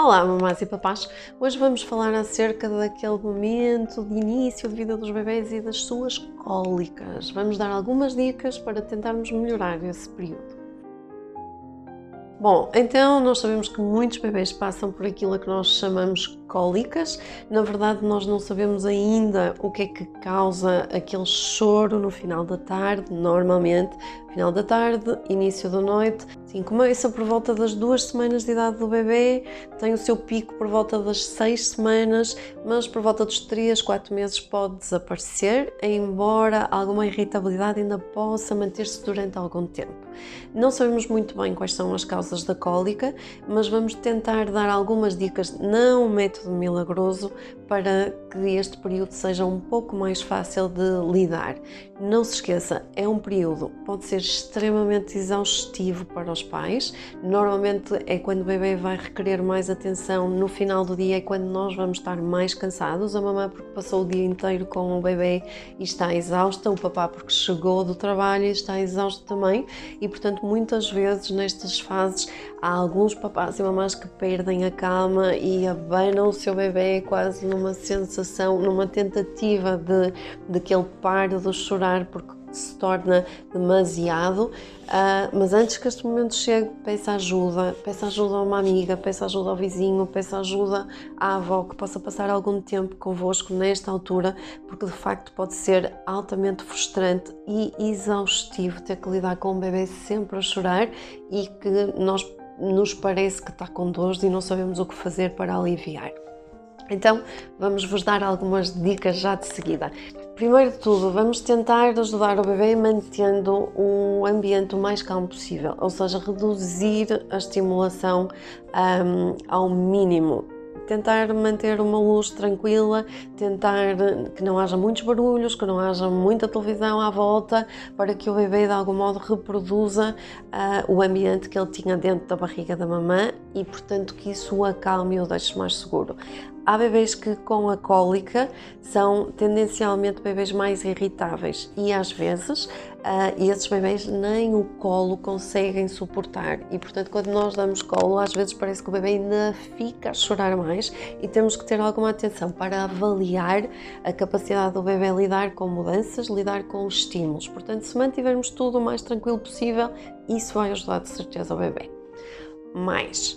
Olá, mamás e papás! Hoje vamos falar acerca daquele momento de início de vida dos bebês e das suas cólicas. Vamos dar algumas dicas para tentarmos melhorar esse período. Bom, então nós sabemos que muitos bebês passam por aquilo que nós chamamos cólicas. Na verdade, nós não sabemos ainda o que é que causa aquele choro no final da tarde, normalmente, final da tarde, início da noite. Sim, começa por volta das duas semanas de idade do bebê, tem o seu pico por volta das seis semanas, mas por volta dos três, quatro meses pode desaparecer, embora alguma irritabilidade ainda possa manter-se durante algum tempo. Não sabemos muito bem quais são as causas da cólica, mas vamos tentar dar algumas dicas, não um método milagroso, para que este período seja um pouco mais fácil de lidar. Não se esqueça, é um período, pode ser extremamente exaustivo para os pais. Normalmente é quando o bebê vai requerer mais atenção, no final do dia é quando nós vamos estar mais cansados. A mamãe porque passou o dia inteiro com o bebê e está exausta, o papá porque chegou do trabalho e está exausto também. E portanto, muitas vezes nestas fases há alguns papás e mamães que perdem a calma e abanam o seu bebê quase numa sensação, numa tentativa de, de que ele pare de chorar porque se torna demasiado, uh, mas antes que este momento chegue, peça ajuda, peça ajuda a uma amiga, peça ajuda ao vizinho, peça ajuda à avó que possa passar algum tempo convosco nesta altura, porque de facto pode ser altamente frustrante e exaustivo ter que lidar com um bebê sempre a chorar e que nós nos parece que está com dores e não sabemos o que fazer para aliviar. Então, vamos vos dar algumas dicas já de seguida. Primeiro de tudo, vamos tentar ajudar o bebê mantendo um ambiente o mais calmo possível, ou seja, reduzir a estimulação um, ao mínimo tentar manter uma luz tranquila, tentar que não haja muitos barulhos, que não haja muita televisão à volta, para que o bebê de algum modo reproduza uh, o ambiente que ele tinha dentro da barriga da mamã e, portanto, que isso o acalme e o deixe mais seguro. Há bebês que com a cólica são tendencialmente bebês mais irritáveis e às vezes uh, esses bebês nem o colo conseguem suportar e portanto quando nós damos colo às vezes parece que o bebê ainda fica a chorar mais e temos que ter alguma atenção para avaliar a capacidade do bebê lidar com mudanças, lidar com estímulos. Portanto, se mantivermos tudo o mais tranquilo possível, isso vai ajudar de certeza o bebê. Mais,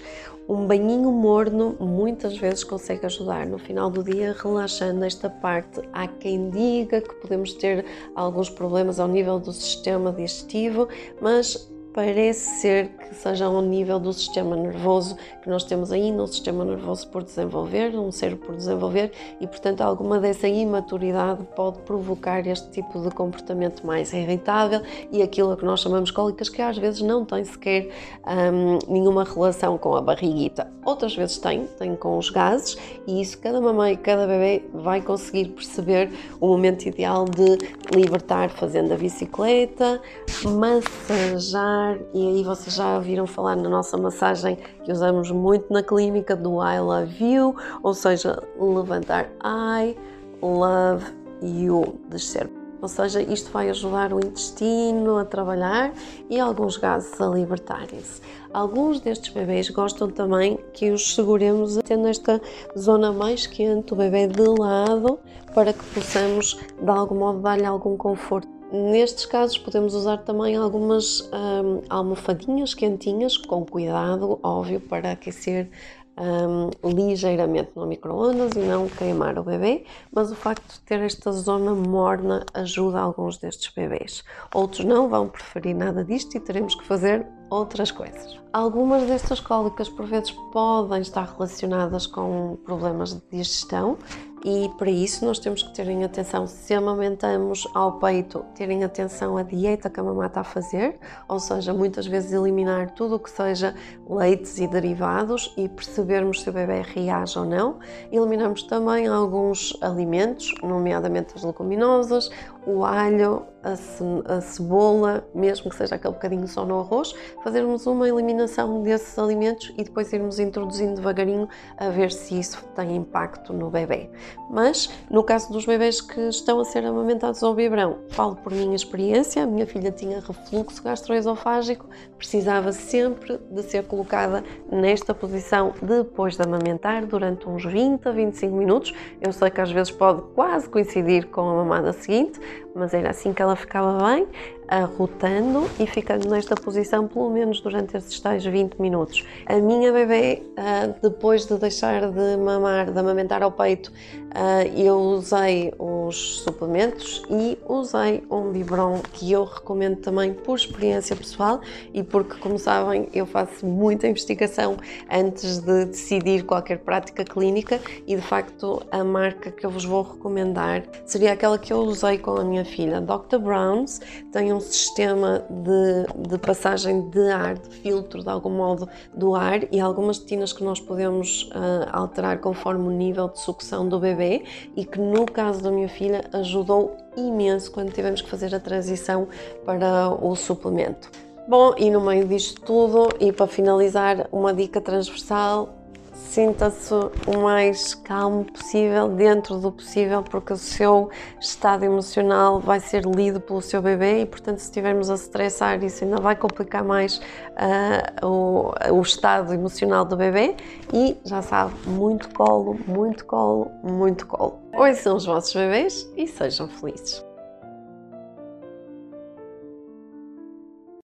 um banhinho morno muitas vezes consegue ajudar no final do dia, relaxando esta parte. Há quem diga que podemos ter alguns problemas ao nível do sistema digestivo, mas parece ser que seja ao nível do sistema nervoso, que nós temos ainda um sistema nervoso por desenvolver, um cérebro por desenvolver, e portanto alguma dessa imaturidade pode provocar este tipo de comportamento mais irritável e aquilo que nós chamamos cólicas, que às vezes não tem sequer hum, nenhuma relação com a barriguita. Outras vezes tem, tem com os gases, e isso cada mamãe, cada bebê vai conseguir perceber o momento ideal de libertar fazendo a bicicleta, massajar e aí vocês já ouviram falar na nossa massagem que usamos muito na clínica do I love you, ou seja, levantar I love you, descer. Ou seja, isto vai ajudar o intestino a trabalhar e alguns gases a libertarem-se. Alguns destes bebês gostam também que os seguremos tendo esta zona mais quente, o bebê de lado, para que possamos de algum modo dar-lhe algum conforto. Nestes casos podemos usar também algumas hum, almofadinhas quentinhas, com cuidado, óbvio, para aquecer um, ligeiramente no micro-ondas e não queimar o bebê, mas o facto de ter esta zona morna ajuda alguns destes bebês. Outros não vão preferir nada disto e teremos que fazer outras coisas. Algumas destas cólicas por vezes podem estar relacionadas com problemas de digestão e para isso nós temos que ter em atenção se amamentamos ao peito, terem atenção à dieta que a mamãe está a fazer, ou seja, muitas vezes eliminar tudo o que seja leites e derivados e percebermos se o bebê reage ou não. Eliminamos também alguns alimentos, nomeadamente as leguminosas, o alho, a, ce a, cebola, mesmo que seja aquele bocadinho só no arroz, fazermos uma eliminação desses alimentos e depois irmos introduzindo devagarinho a ver se isso tem impacto no bebê. Mas no caso dos bebês que estão a ser amamentados ao biberão, falo por minha experiência, a minha filha tinha refluxo gastroesofágico, precisava sempre de ser colocada nesta posição depois de amamentar durante uns 20 a 25 minutos. Eu sei que às vezes pode quase coincidir com a mamada seguinte, mas era assim que ela ficava bem arrotando e ficando nesta posição pelo menos durante esses tais 20 minutos. A minha bebê, ah, depois de deixar de mamar, de amamentar ao peito, ah, eu usei os suplementos e usei um biberon que eu recomendo também por experiência pessoal e porque, como sabem, eu faço muita investigação antes de decidir qualquer prática clínica e, de facto, a marca que eu vos vou recomendar seria aquela que eu usei com a minha filha, Dr. Brown's. Tem um sistema de, de, passagem de ar, de filtro de algum modo do ar e algumas tinas que nós podemos uh, alterar conforme o nível de sucção do bebê e que no caso da minha filha ajudou imenso quando tivemos que fazer a transição para o suplemento. Bom, e no meio disto tudo, e para finalizar, uma dica transversal sinta-se o mais calmo possível, dentro do possível, porque o seu estado emocional vai ser lido pelo seu bebê e, portanto, se estivermos a estressar, isso ainda vai complicar mais uh, o, o estado emocional do bebê. E já sabe, muito colo, muito colo, muito colo. São os vossos bebês e sejam felizes.